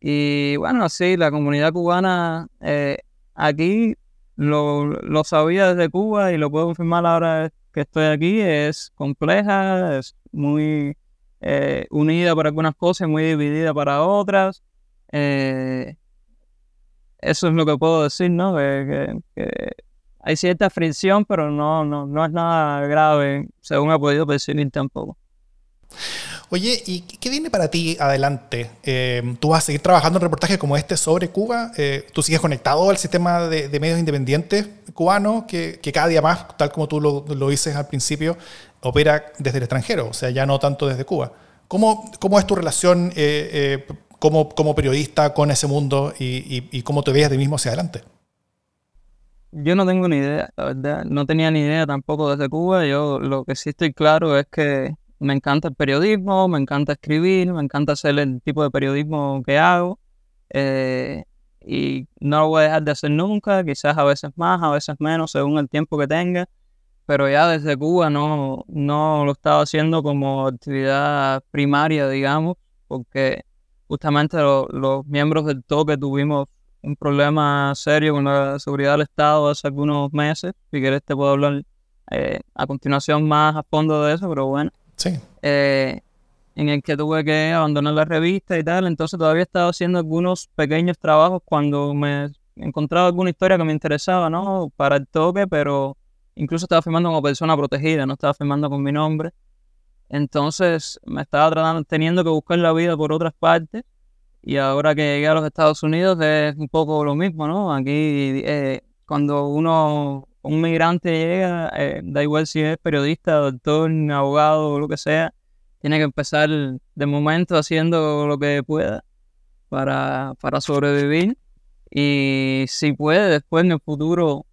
Y bueno, sí, la comunidad cubana eh, aquí lo, lo, sabía desde Cuba y lo puedo confirmar ahora que estoy aquí. Es compleja, es muy eh, unida para algunas cosas, muy dividida para otras. Eh, eso es lo que puedo decir, ¿no? Que, hay cierta fricción, pero no, no, no es nada grave, según he podido percibir tampoco. Oye, ¿y qué viene para ti adelante? Eh, ¿Tú vas a seguir trabajando en reportajes como este sobre Cuba? Eh, ¿Tú sigues conectado al sistema de, medios independientes cubanos que, cada día más, tal como tú lo, lo, dices al principio, opera desde el extranjero, o sea, ya no tanto desde Cuba? ¿Cómo, cómo es tu relación eh, como, como, periodista con ese mundo y, y, cómo te ves de mismo hacia adelante? Yo no tengo ni idea, la verdad. No tenía ni idea tampoco desde Cuba. Yo lo que sí estoy claro es que me encanta el periodismo, me encanta escribir, me encanta hacer el tipo de periodismo que hago. Eh, y no lo voy a dejar de hacer nunca, quizás a veces más, a veces menos, según el tiempo que tenga. Pero ya desde Cuba no, no lo estaba haciendo como actividad primaria, digamos, porque justamente los miembros del toque tuvimos un problema serio con la seguridad del Estado hace algunos meses. Si quieres te puedo hablar eh, a continuación más a fondo de eso, pero bueno. Sí. Eh, en el que tuve que abandonar la revista y tal. Entonces todavía estaba haciendo algunos pequeños trabajos cuando me encontraba alguna historia que me interesaba, ¿no? Para el toque, pero incluso estaba firmando como persona protegida, no estaba firmando con mi nombre. Entonces me estaba tratando, teniendo que buscar la vida por otras partes. Y ahora que llegué a los Estados Unidos es un poco lo mismo, ¿no? Aquí eh, cuando uno un migrante llega, eh, da igual si es periodista, doctor, abogado o lo que sea, tiene que empezar de momento haciendo lo que pueda para, para sobrevivir y si puede después en el futuro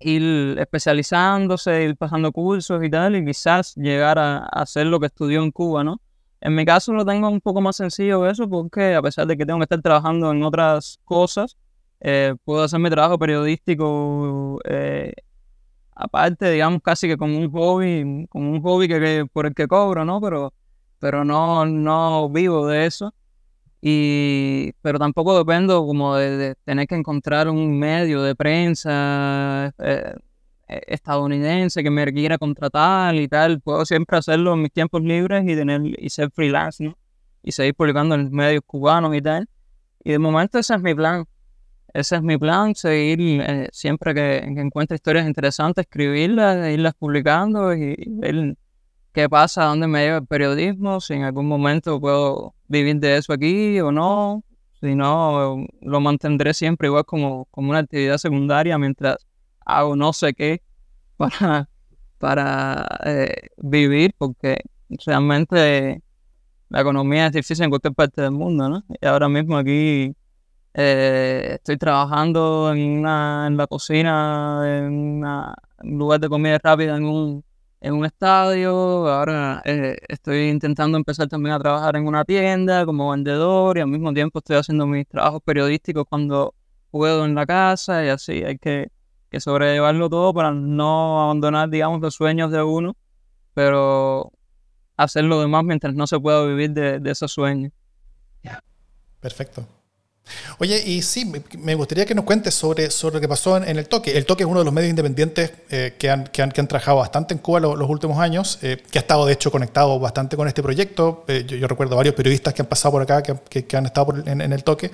ir especializándose, ir pasando cursos y tal, y quizás llegar a, hacer lo que estudió en Cuba, ¿no? En mi caso lo tengo un poco más sencillo eso porque a pesar de que tengo que estar trabajando en otras cosas, eh, puedo hacer mi trabajo periodístico eh, aparte, digamos, casi que como un hobby, como un hobby que, por el que cobro, ¿no? Pero, pero no, no vivo de eso. Y, pero tampoco dependo como de, tener que encontrar un medio de prensa eh, estadounidense que me quiera contratar y tal. Puedo siempre hacerlo en mis tiempos libres y, tener, y ser freelance, ¿no? Y seguir publicando en medios cubanos y tal. Y de momento ese es mi plan. Ese es mi plan, seguir eh, siempre que, encuentre historias interesantes, escribirlas, irlas publicando y, ver qué pasa, dónde me lleva el periodismo, si en algún momento puedo vivir de eso aquí o no. Si no, lo mantendré siempre igual como, como una actividad secundaria mientras hago no sé qué para, para eh, vivir, porque realmente la economía es difícil en cualquier parte del mundo, ¿no? Y ahora mismo aquí eh, estoy trabajando en, una, en la cocina, en, un lugar de comida rápida en un, en un estadio. Ahora eh, estoy intentando empezar también a trabajar en una tienda como vendedor y al mismo tiempo estoy haciendo mis trabajos periodísticos cuando puedo en la casa y así. Hay que, que sobrellevarlo todo para no abandonar, digamos, los sueños de uno, pero hacer lo demás mientras no se pueda vivir de, de esos sueños. Perfecto. Oye, y sí, me gustaría que nos cuentes sobre, sobre lo que pasó en, el Toque. El Toque es uno de los medios independientes eh, que, han, que, han, que, han, trabajado bastante en Cuba los, últimos años, eh, que ha estado de hecho conectado bastante con este proyecto. Eh, yo, recuerdo varios periodistas que han pasado por acá, que, que han estado en, el Toque.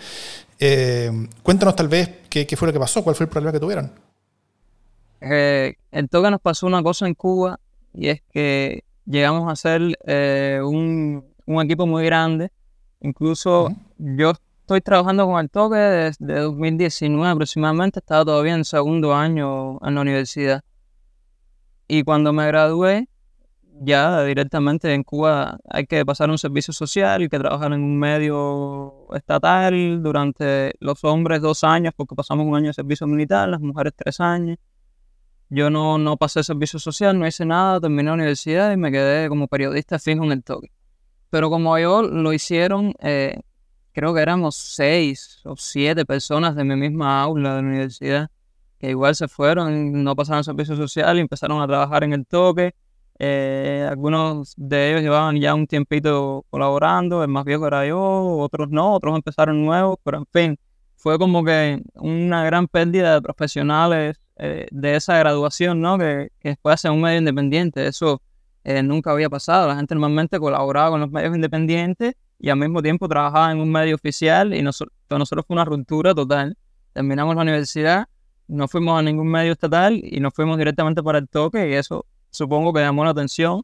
cuéntanos tal vez qué, qué, fue lo que pasó, cuál fue el problema que tuvieron. el Toque nos pasó una cosa en Cuba y es que llegamos a ser un, un, equipo muy grande. Incluso yo estoy trabajando con el toque desde 2019 aproximadamente, estaba todavía en segundo año en la universidad. Y cuando me gradué, ya directamente en Cuba hay que pasar un servicio social y que trabajar en un medio estatal durante los hombres dos años, porque pasamos un año de servicio militar, las mujeres tres años. Yo no, no pasé servicio social, no hice nada, terminé la universidad y me quedé como periodista fijo en el toque. Pero como yo lo hicieron, eh, creo que éramos seis o siete personas de mi misma aula de la universidad que igual se fueron, no pasaron servicio social y empezaron a trabajar en el toque. Eh, algunos de ellos llevaban ya un tiempito colaborando, el más viejo era yo, otros no, otros empezaron nuevos, pero en fin, fue como que una gran pérdida de profesionales eh, de esa graduación, ¿no? Que, que hacer un medio independiente, eso eh, nunca había pasado. La gente normalmente colaboraba con los medios independientes y al mismo tiempo trabajaba en un medio oficial y nosotros, nosotros fue una ruptura total. Terminamos la universidad no fuimos a ningún medio estatal y nos fuimos directamente para el toque y eso supongo que llamó la atención.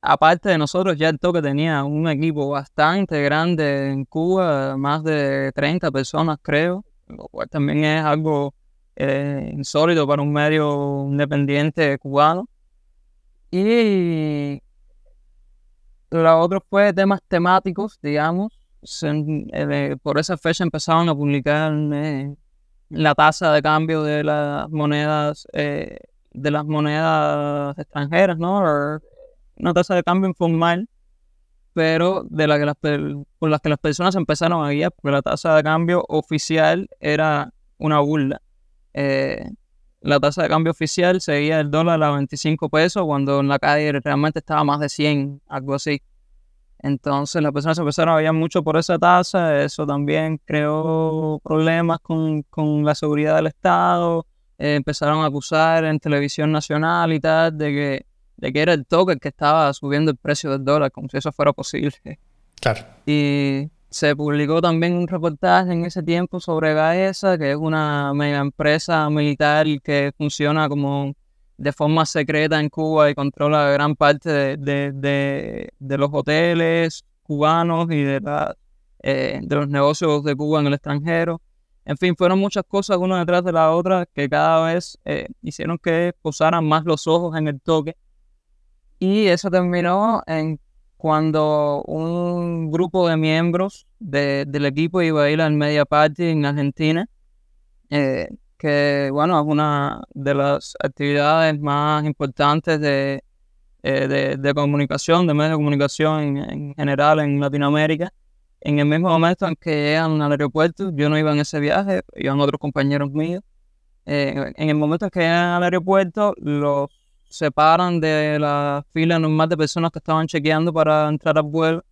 Aparte de nosotros, ya el toque tenía un equipo bastante grande en Cuba, más de 30 personas creo, lo cual también es algo eh, insólito para un medio independiente cubano. Y lo otro fue temas temáticos, digamos. Eh, por esa fecha empezaron a publicar eh, la tasa de cambio de las monedas de las monedas extranjeras, ¿no? una tasa de cambio informal, pero de la que las, por las que las personas empezaron a guiar, porque la tasa de cambio oficial era una burla. La tasa de cambio oficial seguía el dólar a 25 pesos cuando en la calle realmente estaba más de 100, algo así. Entonces las personas empezaron a guiar mucho por esa tasa, eso también creó problemas con, con la seguridad del Estado, eh, empezaron a acusar en televisión nacional y tal de que de que era el toque que estaba subiendo el precio del dólar, como si eso fuera posible. Claro. Y se publicó también un reportaje en ese tiempo sobre Gaesa, que es una mega empresa militar que funciona como de forma secreta en Cuba y controla gran parte de, los hoteles cubanos y de, la, eh, de los negocios de Cuba en el extranjero. En fin, fueron muchas cosas una detrás de la otra que cada vez eh, hicieron que posaran más los ojos en el toque y eso terminó en cuando un grupo de miembros del equipo iba a ir al Media Party en Argentina, eh, que bueno, es una de las actividades más importantes de, eh, de, comunicación, de medios de comunicación en, general en Latinoamérica. En el mismo momento en que llegan al aeropuerto, yo no iba en ese viaje, iban otros compañeros míos. Eh, en el momento en que llegan al aeropuerto, los separan de la fila normal de personas que estaban chequeando para entrar al vuelo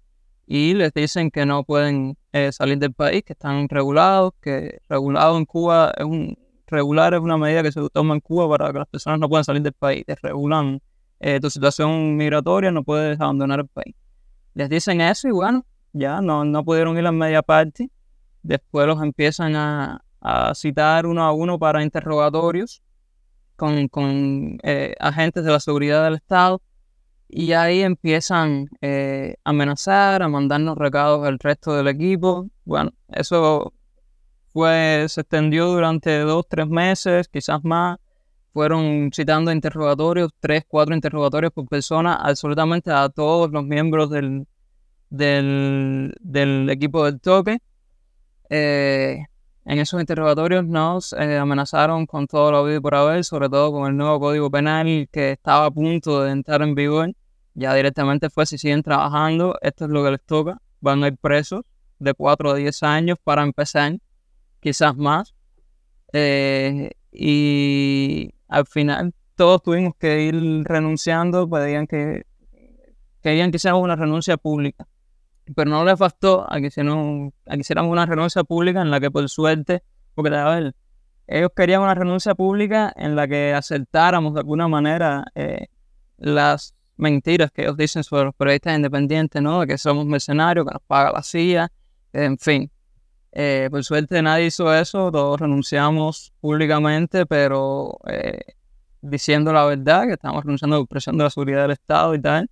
y les dicen que no pueden eh, salir del país, que están regulados, que regulado en Cuba es un regular es una medida que se toma en Cuba para que las personas no puedan salir del país, te regulan eh, tu situación migratoria, no puedes abandonar el país. Les dicen eso y bueno, ya no, no pudieron ir a media parte. Después los empiezan a, a citar uno a uno para interrogatorios con, eh, agentes de la seguridad del Estado y ahí empiezan eh, a amenazar, a mandarnos recados al resto del equipo. Bueno, eso fue, se extendió durante dos, tres meses, quizás más. Fueron citando interrogatorios, tres, cuatro interrogatorios por persona, absolutamente a todos los miembros del, del, del equipo del toque. Eh, en esos interrogatorios nos eh, amenazaron con todo lo habido por haber, sobre todo con el nuevo Código Penal que estaba a punto de entrar en vigor. Ya directamente fue, si siguen trabajando, esto es lo que les toca. Van a ir presos de 4 a 10 años para empezar, quizás más. Eh, y al final todos tuvimos que ir renunciando, pedían que querían que una renuncia pública pero no les bastó a que, hicieran, a que hicieran una renuncia pública en la que por suerte, porque a ver, ellos querían una renuncia pública en la que aceptáramos de alguna manera eh, las mentiras que ellos dicen sobre los periodistas independientes, ¿no? De que somos mercenarios, que nos paga la CIA, en fin. Eh, por suerte nadie hizo eso, todos renunciamos públicamente, pero eh, diciendo la verdad, que estamos renunciando a la presión de la seguridad del Estado y tal.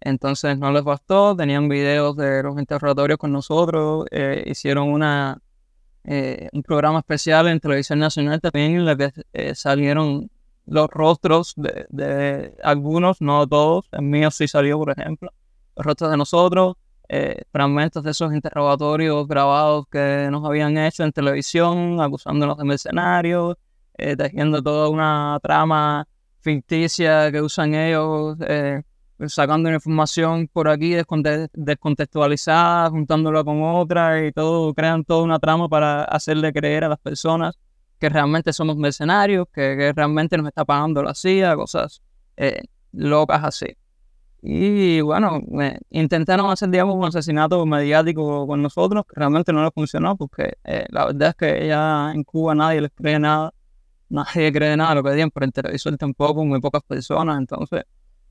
Entonces no les bastó, tenían videos de los interrogatorios con nosotros, eh, hicieron una, eh, un programa especial en Televisión Nacional también en el que eh, salieron los rostros de, algunos, no todos, el mío sí salió, por ejemplo, los rostros de nosotros, fragmentos de esos interrogatorios grabados que nos habían hecho en televisión, acusándonos de mercenarios, tejiendo toda una trama ficticia que usan ellos sacando información por aquí descontextualizada, juntándola con otra y todo, crean toda una trama para hacerle creer a las personas que realmente somos mercenarios, que, realmente nos está pagando la CIA, cosas eh, locas así. Y bueno, intentaron hacer, un asesinato mediático con nosotros, que realmente no les funcionó, porque eh, la verdad es que ya en Cuba nadie les cree nada, nadie cree nada lo que dicen, pero en televisor tampoco, muy pocas personas, entonces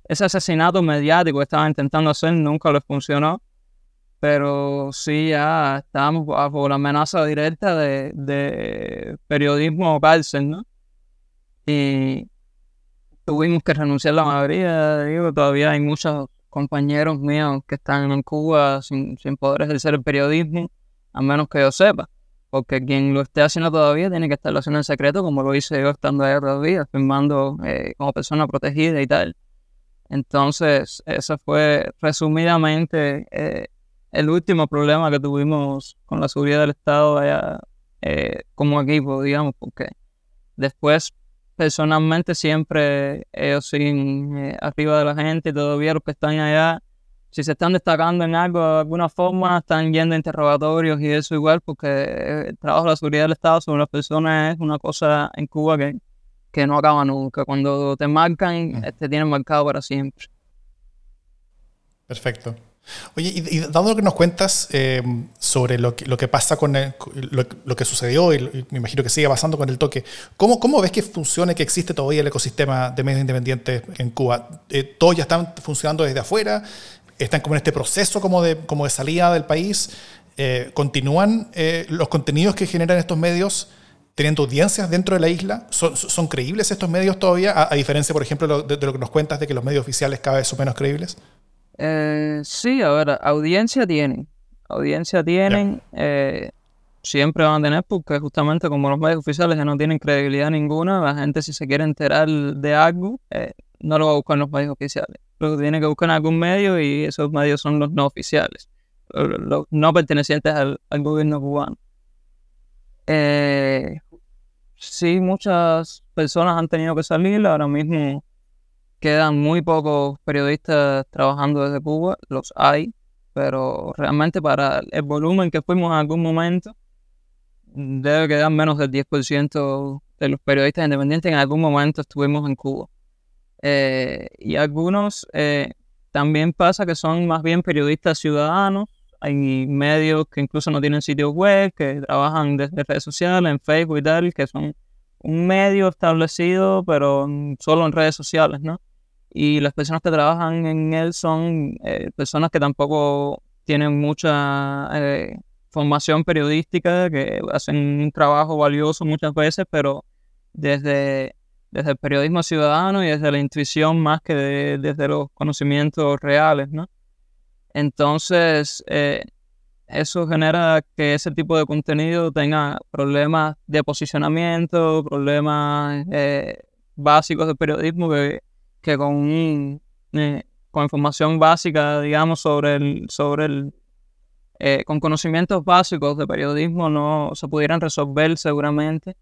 ese asesinato mediático que estaban intentando hacer nunca les funcionó. pero sí ya estábamos bajo la amenaza directa de, de periodismo cárcel, ¿no? Y tuvimos que renunciar la mayoría, digo, todavía hay muchos compañeros míos que están en Cuba sin, sin poder ejercer el periodismo, a menos que yo sepa porque quien lo esté haciendo todavía tiene que estarlo haciendo en secreto, como lo hice yo estando ahí todavía, firmando eh, como persona protegida y tal. Entonces, eso fue resumidamente eh, el último problema que tuvimos con la seguridad del Estado allá eh, como equipo, digamos, porque después personalmente siempre ellos siguen arriba de la gente y todavía los que están allá si se están destacando en algo de alguna forma, están yendo a interrogatorios y eso igual, porque el trabajo de la seguridad del Estado sobre las personas es una cosa en Cuba que, que no acaba nunca. Cuando te marcan, mm. te tienen marcado para siempre. Perfecto. Oye, y, dado lo que nos cuentas eh, sobre lo que, lo que pasa con lo, que sucedió y, me imagino que sigue pasando con el toque, ¿cómo, ¿cómo ves que funciona y que existe todavía el ecosistema de medios independientes en Cuba? Eh, ¿Todos ya están funcionando desde afuera? están como en este proceso como de, como de salida del país. Eh, ¿Continúan eh, los contenidos que generan estos medios teniendo audiencias dentro de la isla? ¿Son, creíbles estos medios todavía? A, diferencia, por ejemplo, de, lo que nos cuentas de que los medios oficiales cada vez son menos creíbles. Eh, sí, a ver, audiencia tienen. Audiencia tienen. siempre van a tener porque justamente como los medios oficiales ya no tienen credibilidad ninguna, la gente si se quiere enterar de algo, no lo va a buscar en los medios oficiales lo tiene que buscar en algún medio y esos medios son los no oficiales, los no pertenecientes al, gobierno cubano. Eh, sí, muchas personas han tenido que salir, ahora mismo quedan muy pocos periodistas trabajando desde Cuba, los hay, pero realmente para el volumen que fuimos en algún momento, debe quedar menos del 10% de los periodistas independientes en algún momento estuvimos en Cuba. Eh, y algunos eh, también pasa que son más bien periodistas ciudadanos. Hay medios que incluso no tienen sitios web, que trabajan desde redes sociales, en Facebook y tal, que son un medio establecido, pero solo en redes sociales, ¿no? Y las personas que trabajan en él son eh, personas que tampoco tienen mucha formación periodística, que hacen un trabajo valioso muchas veces, pero desde desde el periodismo ciudadano y desde la intuición más que desde los conocimientos reales, ¿no? Entonces, eh, eso genera que ese tipo de contenido tenga problemas de posicionamiento, problemas eh, básicos de periodismo que, que con, eh, con información básica, digamos, sobre el, sobre el, con conocimientos básicos de periodismo no se pudieran resolver seguramente.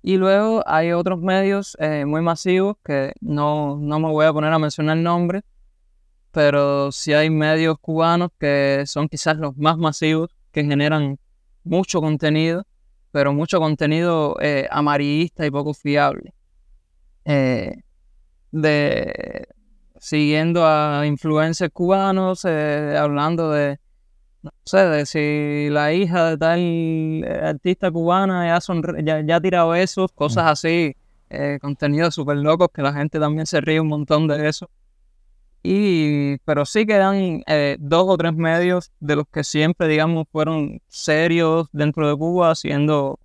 Y luego hay otros medios muy masivos que no, no, me voy a poner a mencionar el nombre, pero sí hay medios cubanos que son quizás los más masivos, que generan mucho contenido, pero mucho contenido eh, amarillista y poco fiable. Eh, de, siguiendo a influencers cubanos, hablando de no sé, de si la hija de tal eh, artista cubana ya, ya, ha tirado eso, cosas mm. así, eh, contenidos súper locos que la gente también se ríe un montón de eso. Y, pero sí quedan eh, dos o tres medios de los que siempre, digamos, fueron serios dentro de Cuba, haciendo,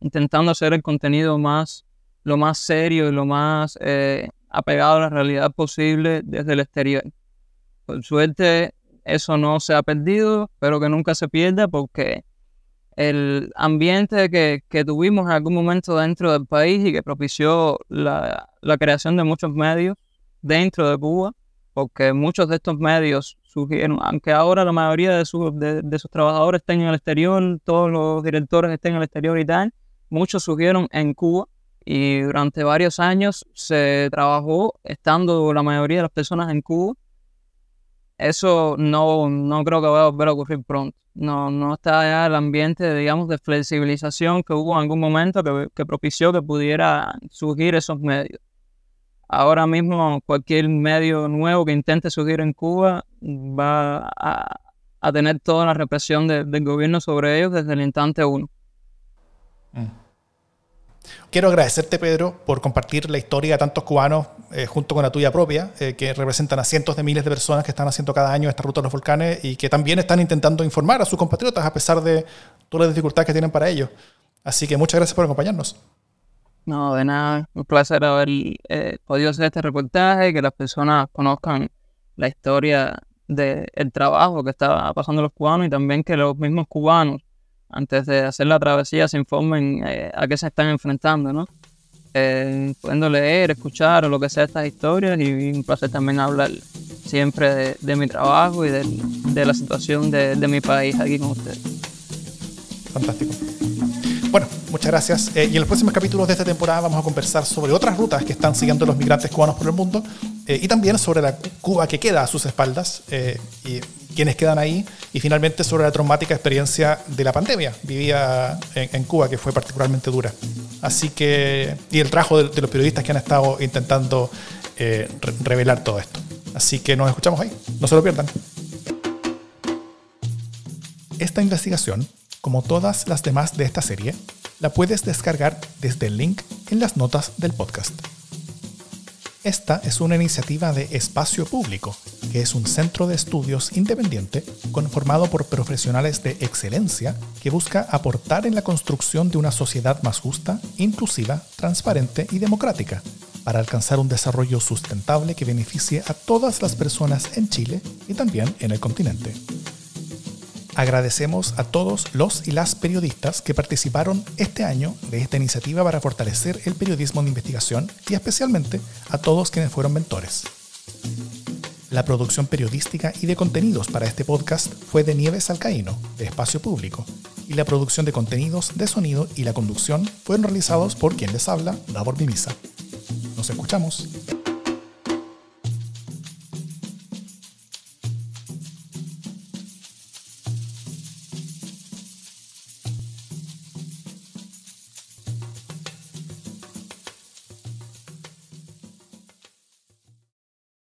intentando hacer el contenido más, lo más serio y lo más apegado a la realidad posible desde el exterior. Por suerte, eso no se ha perdido, pero que nunca se pierda porque el ambiente que, tuvimos en algún momento dentro del país y que propició la, creación de muchos medios dentro de Cuba, porque muchos de estos medios surgieron, aunque ahora la mayoría de, sus, de, sus trabajadores estén en el exterior, todos los directores estén en el exterior y tal, muchos surgieron en Cuba y durante varios años se trabajó estando la mayoría de las personas en Cuba eso no, no creo que vaya a volver a ocurrir pronto. No, no está ya el ambiente, digamos, de flexibilización que hubo en algún momento que, propició que pudiera surgir esos medios. Ahora mismo cualquier medio nuevo que intente surgir en Cuba va a, tener toda la represión del gobierno sobre ellos desde el instante uno. Mm. Quiero agradecerte, Pedro, por compartir la historia de tantos cubanos eh, junto con la tuya propia, eh, que representan a cientos de miles de personas que están haciendo cada año esta ruta de los volcanes y que también están intentando informar a sus compatriotas a pesar de todas las dificultades que tienen para ello. Así que muchas gracias por acompañarnos. No, de nada. Un placer haber eh, podido hacer este reportaje, que las personas conozcan la historia del trabajo que está pasando los cubanos y también que los mismos cubanos antes de hacer la travesía se informen eh, a qué se están enfrentando, ¿no? Eh, pudiendo leer, escuchar o lo que sea estas historias y un placer también hablar siempre de, mi trabajo y de, la situación de, mi país aquí con ustedes. Fantástico. Bueno, muchas gracias. Eh, y en los próximos capítulos de esta temporada vamos a conversar sobre otras rutas que están siguiendo los migrantes cubanos por el mundo y también sobre la Cuba que queda a sus espaldas y quienes quedan ahí y finalmente sobre la traumática experiencia de la pandemia vivía en, Cuba, que fue particularmente dura. Así que, y el trabajo de, los periodistas que han estado intentando eh, revelar todo esto. Así que nos escuchamos ahí, no se lo pierdan. Esta investigación, como todas las demás de esta serie, la puedes descargar desde el link en las notas del podcast. Esta es una iniciativa de Espacio Público, que es un centro de estudios independiente conformado por profesionales de excelencia que busca aportar en la construcción de una sociedad más justa, inclusiva, transparente y democrática, para alcanzar un desarrollo sustentable que beneficie a todas las personas en Chile y también en el continente. Agradecemos a todos los y las periodistas que participaron este año de esta iniciativa para fortalecer el periodismo de investigación y especialmente a todos quienes fueron mentores. La producción periodística y de contenidos para este podcast fue de Nieves Alcaíno, de Espacio Público, y la producción de contenidos de sonido y la conducción fueron realizados por quien les habla, Davor Mimisa. Nos escuchamos.